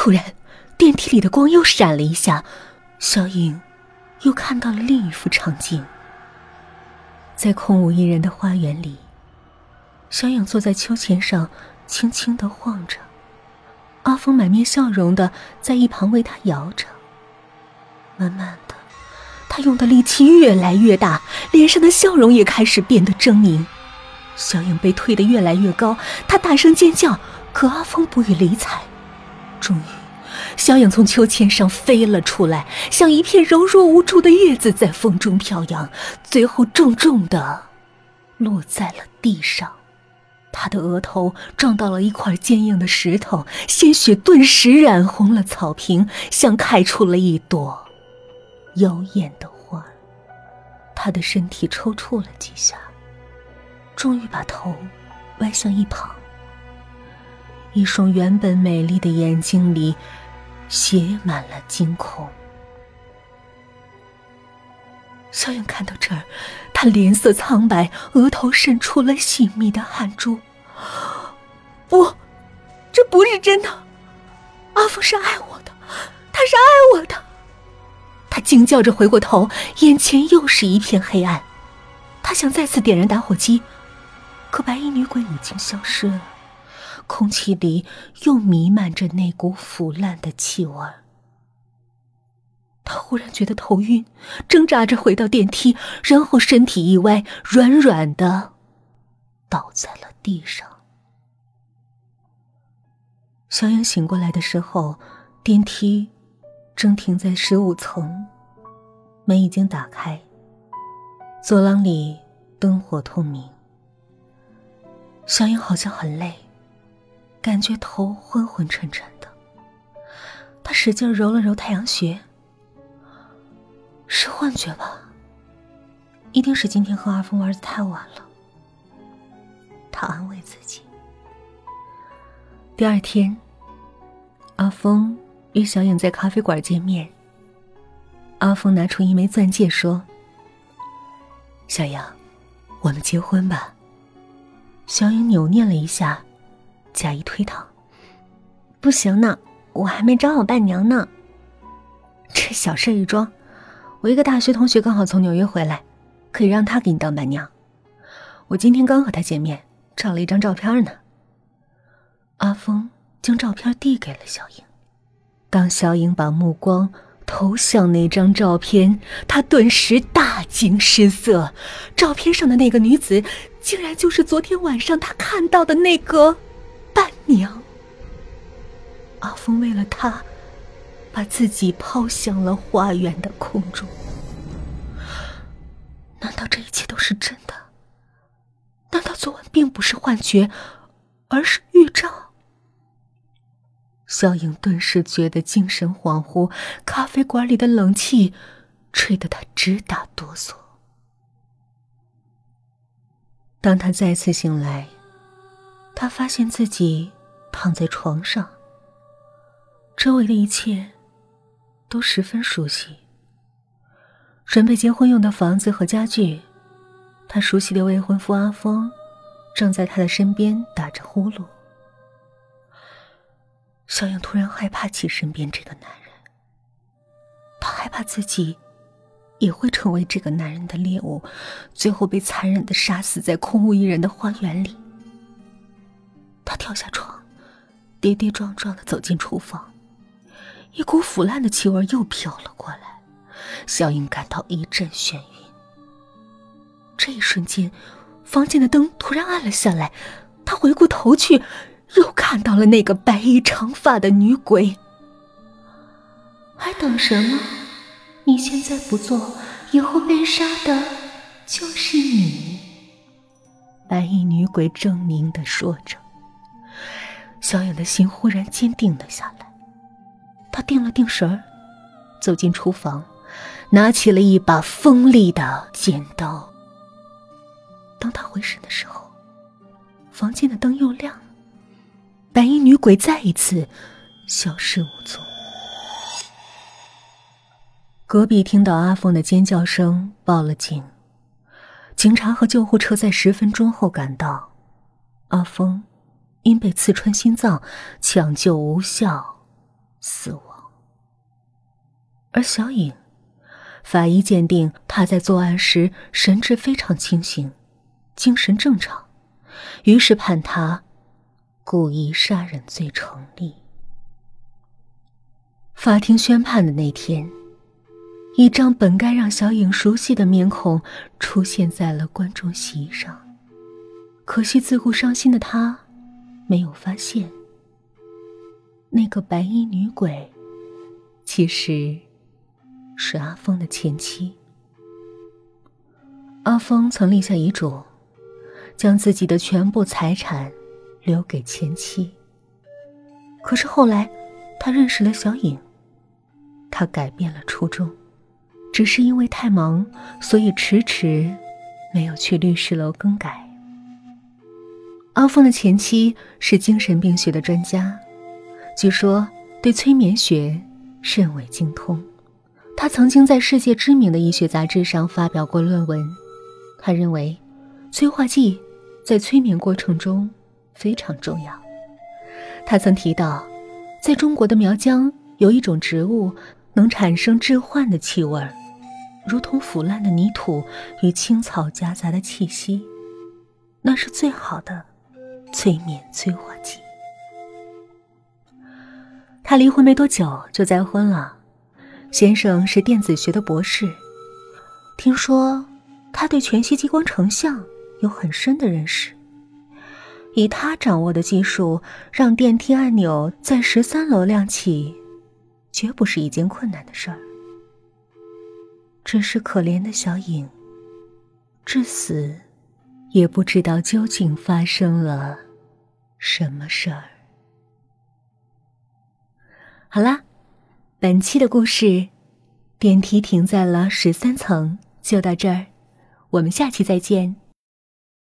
突然，电梯里的光又闪了一下，小影又看到了另一幅场景。在空无一人的花园里，小影坐在秋千上，轻轻的晃着。阿峰满面笑容的在一旁为他摇着。慢慢的，他用的力气越来越大，脸上的笑容也开始变得狰狞。小影被推得越来越高，他大声尖叫，可阿峰不予理睬。终于，小影从秋千上飞了出来，像一片柔弱无助的叶子在风中飘扬，最后重重的落在了地上。他的额头撞到了一块坚硬的石头，鲜血顿时染红了草坪，像开出了一朵妖艳的花。他的身体抽搐了几下。终于把头歪向一旁，一双原本美丽的眼睛里写满了惊恐。小影看到这儿，她脸色苍白，额头渗出了细密的汗珠。不，这不是真的！阿峰是爱我的，他是爱我的。他惊叫着回过头，眼前又是一片黑暗。他想再次点燃打火机。可白衣女鬼已经消失了，空气里又弥漫着那股腐烂的气味。他忽然觉得头晕，挣扎着回到电梯，然后身体一歪，软软的倒在了地上。小影醒过来的时候，电梯正停在十五层，门已经打开，走廊里灯火通明。小影好像很累，感觉头昏昏沉沉的。他使劲揉了揉太阳穴，是幻觉吧？一定是今天和阿峰玩的太晚了。他安慰自己。第二天，阿峰与小影在咖啡馆见面。阿峰拿出一枚钻戒说：“小影，我们结婚吧。”小影扭捏了一下，假意推搪：“不行呢，我还没找好伴娘呢。这小事一桩，我一个大学同学刚好从纽约回来，可以让他给你当伴娘。我今天刚和他见面，照了一张照片呢。”阿峰将照片递给了小影，当小影把目光投向那张照片，她顿时大惊失色。照片上的那个女子。竟然就是昨天晚上他看到的那个伴娘。阿峰为了她，把自己抛向了花园的空中。难道这一切都是真的？难道昨晚并不是幻觉，而是预兆？小影顿时觉得精神恍惚，咖啡馆里的冷气吹得她直打哆嗦。当他再次醒来，他发现自己躺在床上。周围的一切都十分熟悉。准备结婚用的房子和家具，他熟悉的未婚夫阿峰正在他的身边打着呼噜。小影突然害怕起身边这个男人，他害怕自己。也会成为这个男人的猎物，最后被残忍的杀死在空无一人的花园里。他跳下床，跌跌撞撞的走进厨房，一股腐烂的气味又飘了过来，小英感到一阵眩晕。这一瞬间，房间的灯突然暗了下来，他回过头去，又看到了那个白衣长发的女鬼。还等什么？你现在不做，以后被杀的就是你。白衣女鬼狰狞的说着，小影的心忽然坚定了下来。她定了定神儿，走进厨房，拿起了一把锋利的剪刀。当她回神的时候，房间的灯又亮了，白衣女鬼再一次消失无踪。隔壁听到阿峰的尖叫声，报了警。警察和救护车在十分钟后赶到。阿峰因被刺穿心脏，抢救无效，死亡。而小影，法医鉴定他在作案时神志非常清醒，精神正常，于是判他故意杀人罪成立。法庭宣判的那天，一张本该让小影熟悉的面孔出现在了观众席上。可惜自顾伤心的他，没有发现那个白衣女鬼，其实是阿峰的前妻。阿峰曾立下遗嘱，将自己的全部财产留给前妻。可是后来，他认识了小影。他改变了初衷，只是因为太忙，所以迟迟没有去律师楼更改。阿峰的前妻是精神病学的专家，据说对催眠学甚为精通。他曾经在世界知名的医学杂志上发表过论文。他认为，催化剂在催眠过程中非常重要。他曾提到，在中国的苗疆有一种植物。能产生致幻的气味如同腐烂的泥土与青草夹杂的气息，那是最好的催眠催化剂。他离婚没多久就再婚了，先生是电子学的博士，听说他对全息激光成像有很深的认识。以他掌握的技术，让电梯按钮在十三楼亮起。绝不是一件困难的事儿，只是可怜的小影，至死也不知道究竟发生了什么事儿。好啦，本期的故事，电梯停在了十三层，就到这儿，我们下期再见。